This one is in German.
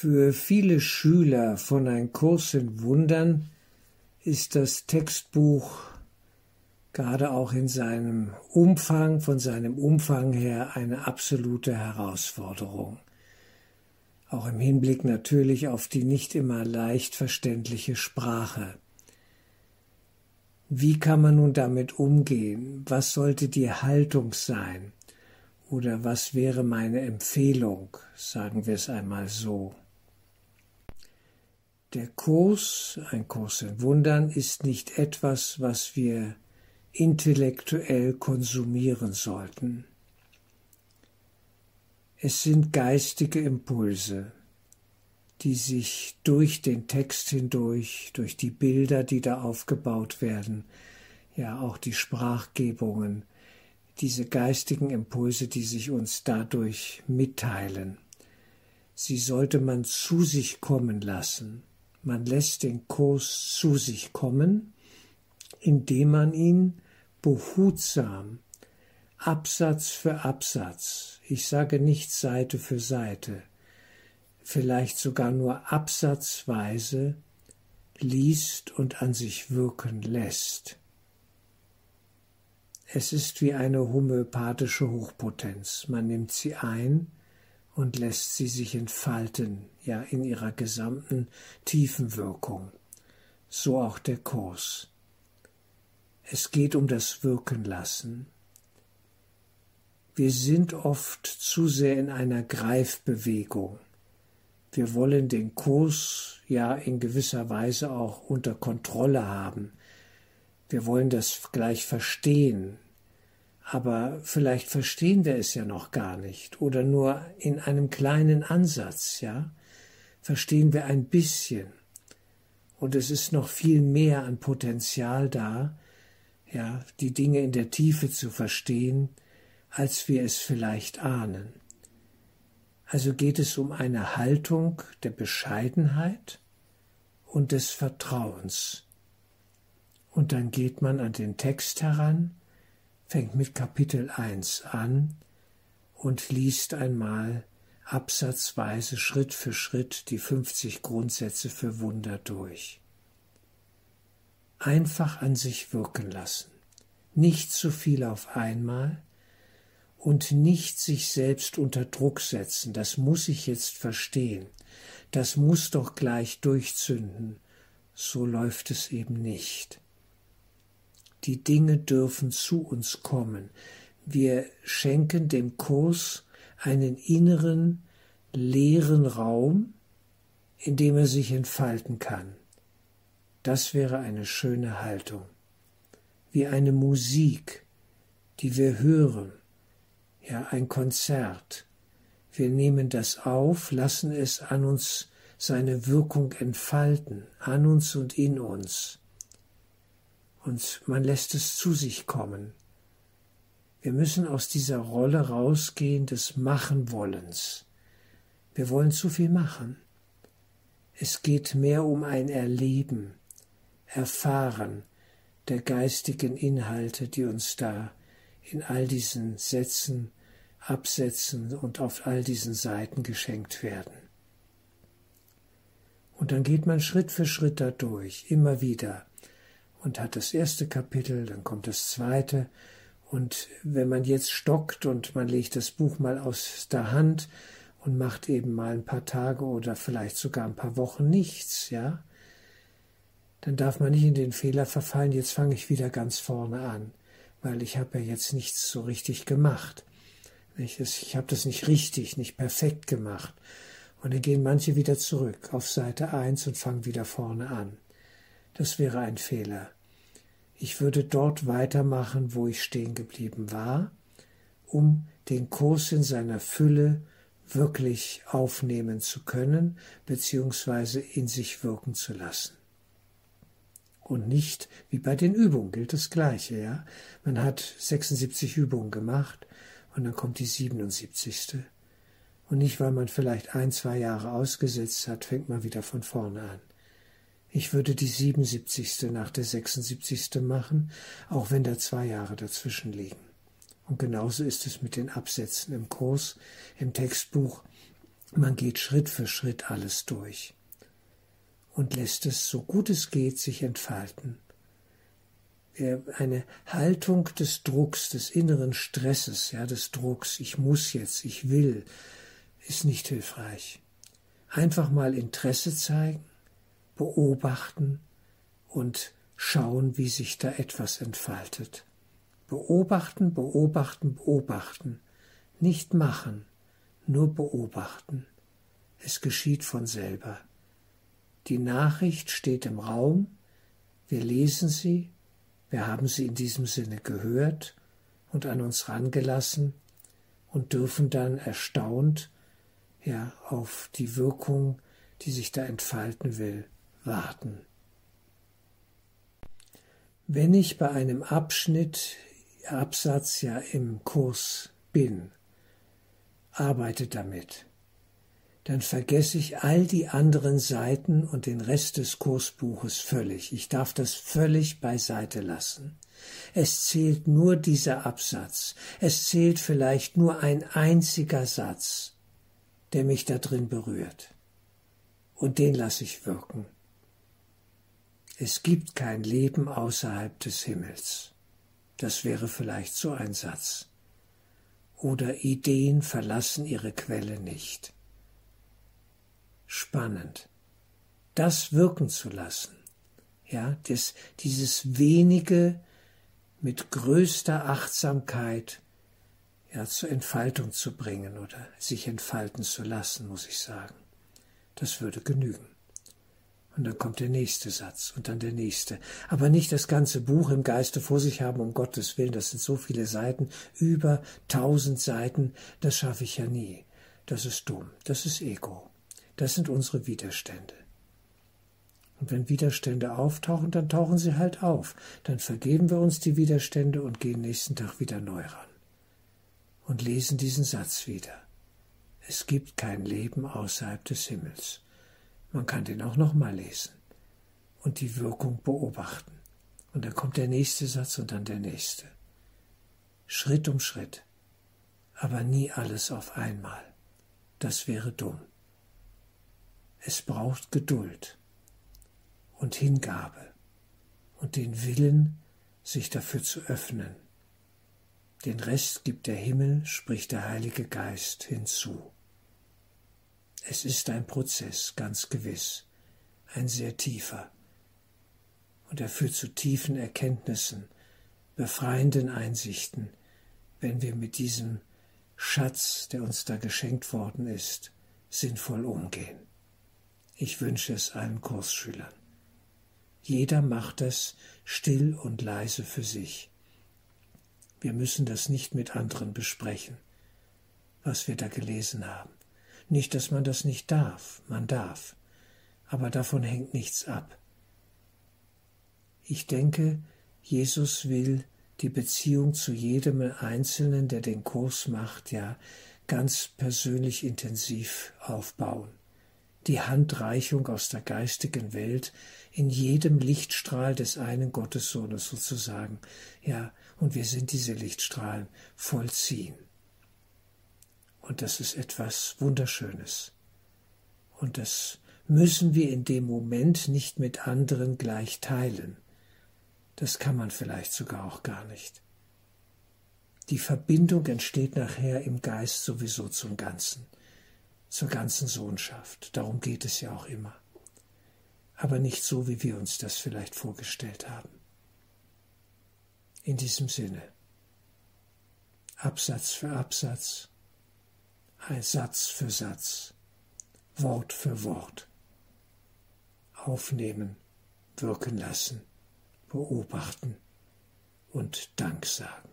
Für viele Schüler von Ein Kurs in Wundern ist das Textbuch gerade auch in seinem Umfang, von seinem Umfang her eine absolute Herausforderung. Auch im Hinblick natürlich auf die nicht immer leicht verständliche Sprache. Wie kann man nun damit umgehen? Was sollte die Haltung sein? Oder was wäre meine Empfehlung, sagen wir es einmal so. Der Kurs, ein Kurs in Wundern, ist nicht etwas, was wir intellektuell konsumieren sollten. Es sind geistige Impulse, die sich durch den Text hindurch, durch die Bilder, die da aufgebaut werden, ja auch die Sprachgebungen, diese geistigen Impulse, die sich uns dadurch mitteilen. Sie sollte man zu sich kommen lassen. Man lässt den Kurs zu sich kommen, indem man ihn behutsam, Absatz für Absatz, ich sage nicht Seite für Seite, vielleicht sogar nur absatzweise liest und an sich wirken lässt. Es ist wie eine homöopathische Hochpotenz. Man nimmt sie ein und lässt sie sich entfalten, ja in ihrer gesamten Tiefenwirkung. So auch der Kurs. Es geht um das Wirken lassen. Wir sind oft zu sehr in einer Greifbewegung. Wir wollen den Kurs ja in gewisser Weise auch unter Kontrolle haben. Wir wollen das gleich verstehen, aber vielleicht verstehen wir es ja noch gar nicht oder nur in einem kleinen Ansatz, ja? Verstehen wir ein bisschen. Und es ist noch viel mehr an Potenzial da, ja, die Dinge in der Tiefe zu verstehen, als wir es vielleicht ahnen. Also geht es um eine Haltung der Bescheidenheit und des Vertrauens. Und dann geht man an den Text heran, fängt mit Kapitel 1 an und liest einmal absatzweise Schritt für Schritt die 50 Grundsätze für Wunder durch. Einfach an sich wirken lassen, nicht zu viel auf einmal, und nicht sich selbst unter Druck setzen, das muss ich jetzt verstehen, das muss doch gleich durchzünden, so läuft es eben nicht. Die Dinge dürfen zu uns kommen, wir schenken dem Kurs einen inneren, leeren Raum, in dem er sich entfalten kann. Das wäre eine schöne Haltung, wie eine Musik, die wir hören, ja, ein Konzert. Wir nehmen das auf, lassen es an uns seine Wirkung entfalten, an uns und in uns. Und man lässt es zu sich kommen. Wir müssen aus dieser Rolle rausgehen des Machenwollens. Wir wollen zu viel machen. Es geht mehr um ein Erleben, Erfahren der geistigen Inhalte, die uns da in all diesen Sätzen, Absätzen und auf all diesen Seiten geschenkt werden. Und dann geht man Schritt für Schritt da durch, immer wieder, und hat das erste Kapitel, dann kommt das zweite, und wenn man jetzt stockt und man legt das Buch mal aus der Hand und macht eben mal ein paar Tage oder vielleicht sogar ein paar Wochen nichts, ja, dann darf man nicht in den Fehler verfallen, jetzt fange ich wieder ganz vorne an weil ich habe ja jetzt nichts so richtig gemacht. Ich, habe das nicht richtig, nicht perfekt gemacht. Und dann gehen manche wieder zurück auf Seite 1 und fangen wieder vorne an. Das wäre ein Fehler. Ich würde dort weitermachen, wo ich stehen geblieben war, um den Kurs in seiner Fülle wirklich aufnehmen zu können, beziehungsweise in sich wirken zu lassen und nicht wie bei den Übungen gilt das Gleiche, ja. Man hat 76 Übungen gemacht und dann kommt die 77. Und nicht, weil man vielleicht ein, zwei Jahre ausgesetzt hat, fängt man wieder von vorne an. Ich würde die 77. nach der 76. machen, auch wenn da zwei Jahre dazwischen liegen. Und genauso ist es mit den Absätzen im Kurs, im Textbuch. Man geht Schritt für Schritt alles durch und lässt es, so gut es geht, sich entfalten. Eine Haltung des Drucks, des inneren Stresses, ja, des Drucks, ich muss jetzt, ich will, ist nicht hilfreich. Einfach mal Interesse zeigen, beobachten und schauen, wie sich da etwas entfaltet. Beobachten, beobachten, beobachten. Nicht machen, nur beobachten. Es geschieht von selber. Die Nachricht steht im Raum, wir lesen sie, wir haben sie in diesem Sinne gehört und an uns rangelassen und dürfen dann erstaunt ja auf die Wirkung, die sich da entfalten will, warten. Wenn ich bei einem Abschnitt, Absatz ja im Kurs bin, arbeite damit dann vergesse ich all die anderen Seiten und den Rest des Kursbuches völlig. Ich darf das völlig beiseite lassen. Es zählt nur dieser Absatz. Es zählt vielleicht nur ein einziger Satz, der mich da drin berührt. Und den lasse ich wirken. Es gibt kein Leben außerhalb des Himmels. Das wäre vielleicht so ein Satz. Oder Ideen verlassen ihre Quelle nicht spannend, das wirken zu lassen, ja, das, dieses wenige mit größter Achtsamkeit ja, zur Entfaltung zu bringen oder sich entfalten zu lassen, muss ich sagen. Das würde genügen. Und dann kommt der nächste Satz und dann der nächste. Aber nicht das ganze Buch im Geiste vor sich haben, um Gottes Willen. Das sind so viele Seiten, über tausend Seiten. Das schaffe ich ja nie. Das ist dumm. Das ist Ego. Das sind unsere Widerstände. Und wenn Widerstände auftauchen, dann tauchen sie halt auf. Dann vergeben wir uns die Widerstände und gehen nächsten Tag wieder neu ran. Und lesen diesen Satz wieder. Es gibt kein Leben außerhalb des Himmels. Man kann den auch nochmal lesen und die Wirkung beobachten. Und dann kommt der nächste Satz und dann der nächste. Schritt um Schritt, aber nie alles auf einmal. Das wäre dumm. Es braucht Geduld und Hingabe und den Willen, sich dafür zu öffnen. Den Rest gibt der Himmel, spricht der Heilige Geist hinzu. Es ist ein Prozess, ganz gewiss, ein sehr tiefer. Und er führt zu tiefen Erkenntnissen, befreienden Einsichten, wenn wir mit diesem Schatz, der uns da geschenkt worden ist, sinnvoll umgehen. Ich wünsche es allen Kursschülern. Jeder macht es still und leise für sich. Wir müssen das nicht mit anderen besprechen, was wir da gelesen haben. Nicht, dass man das nicht darf, man darf, aber davon hängt nichts ab. Ich denke, Jesus will die Beziehung zu jedem Einzelnen, der den Kurs macht, ja ganz persönlich intensiv aufbauen die Handreichung aus der geistigen Welt in jedem Lichtstrahl des einen Gottessohnes sozusagen. Ja, und wir sind diese Lichtstrahlen vollziehen. Und das ist etwas Wunderschönes. Und das müssen wir in dem Moment nicht mit anderen gleich teilen. Das kann man vielleicht sogar auch gar nicht. Die Verbindung entsteht nachher im Geist sowieso zum Ganzen zur ganzen Sohnschaft. Darum geht es ja auch immer. Aber nicht so, wie wir uns das vielleicht vorgestellt haben. In diesem Sinne. Absatz für Absatz, Satz für Satz, Wort für Wort. Aufnehmen, wirken lassen, beobachten und Dank sagen.